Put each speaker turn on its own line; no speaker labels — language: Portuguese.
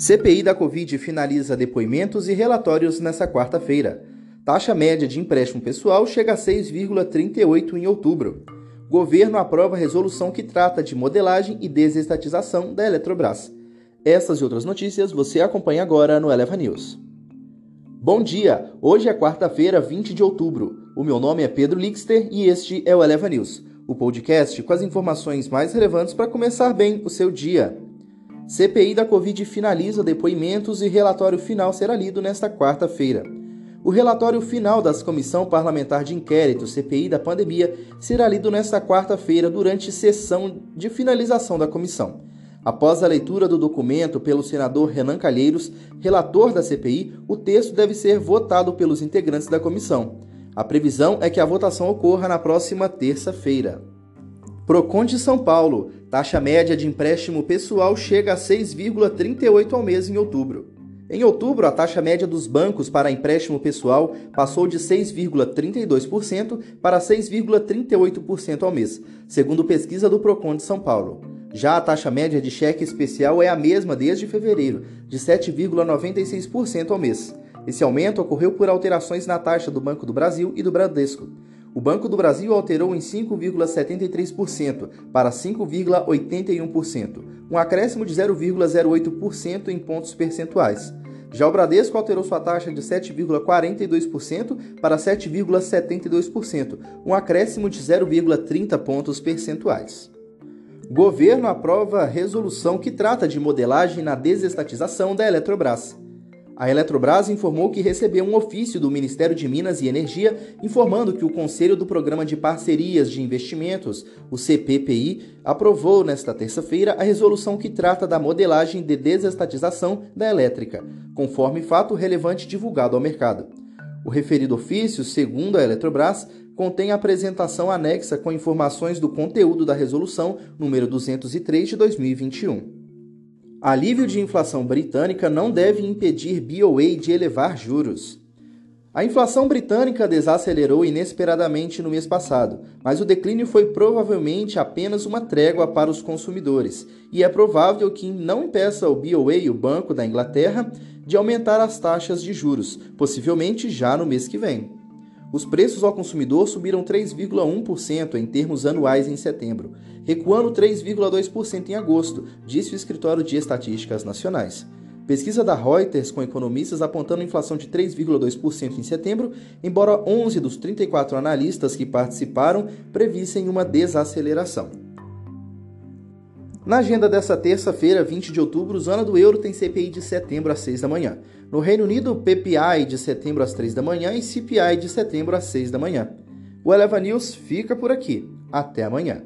CPI da Covid finaliza depoimentos e relatórios nesta quarta-feira. Taxa média de empréstimo pessoal chega a 6,38 em outubro. Governo aprova resolução que trata de modelagem e desestatização da Eletrobras. Essas e outras notícias você acompanha agora no Eleva News. Bom dia! Hoje é quarta-feira, 20 de outubro. O meu nome é Pedro Lixter e este é o Eleva News, o podcast com as informações mais relevantes para começar bem o seu dia. CPI da Covid finaliza depoimentos e relatório final será lido nesta quarta-feira. O relatório final da Comissão Parlamentar de Inquérito CPI da pandemia será lido nesta quarta-feira durante sessão de finalização da comissão. Após a leitura do documento pelo senador Renan Calheiros, relator da CPI, o texto deve ser votado pelos integrantes da comissão. A previsão é que a votação ocorra na próxima terça-feira. Procon de São Paulo. Taxa média de empréstimo pessoal chega a 6,38 ao mês em outubro. Em outubro, a taxa média dos bancos para empréstimo pessoal passou de 6,32% para 6,38% ao mês, segundo pesquisa do Procon de São Paulo. Já a taxa média de cheque especial é a mesma desde fevereiro, de 7,96% ao mês. Esse aumento ocorreu por alterações na taxa do Banco do Brasil e do Bradesco. O Banco do Brasil alterou em 5,73% para 5,81%, um acréscimo de 0,08% em pontos percentuais. Já o Bradesco alterou sua taxa de 7,42% para 7,72%, um acréscimo de 0,30 pontos percentuais. Governo aprova resolução que trata de modelagem na desestatização da Eletrobras. A Eletrobras informou que recebeu um ofício do Ministério de Minas e Energia informando que o Conselho do Programa de Parcerias de Investimentos, o CPPI, aprovou nesta terça-feira a resolução que trata da modelagem de desestatização da elétrica, conforme fato relevante divulgado ao mercado. O referido ofício, segundo a Eletrobras, contém a apresentação anexa com informações do conteúdo da resolução número 203 de 2021. Alívio de inflação britânica não deve impedir BOA de elevar juros. A inflação britânica desacelerou inesperadamente no mês passado, mas o declínio foi provavelmente apenas uma trégua para os consumidores, e é provável que não impeça o BOA, o Banco da Inglaterra, de aumentar as taxas de juros, possivelmente já no mês que vem. Os preços ao consumidor subiram 3,1% em termos anuais em setembro, recuando 3,2% em agosto, disse o Escritório de Estatísticas Nacionais. Pesquisa da Reuters com economistas apontando inflação de 3,2% em setembro, embora 11 dos 34 analistas que participaram previssem uma desaceleração. Na agenda dessa terça-feira, 20 de outubro, Zona do Euro tem CPI de setembro às 6 da manhã. No Reino Unido, PPI de setembro às 3 da manhã e CPI de setembro às 6 da manhã. O Eleva News fica por aqui. Até amanhã.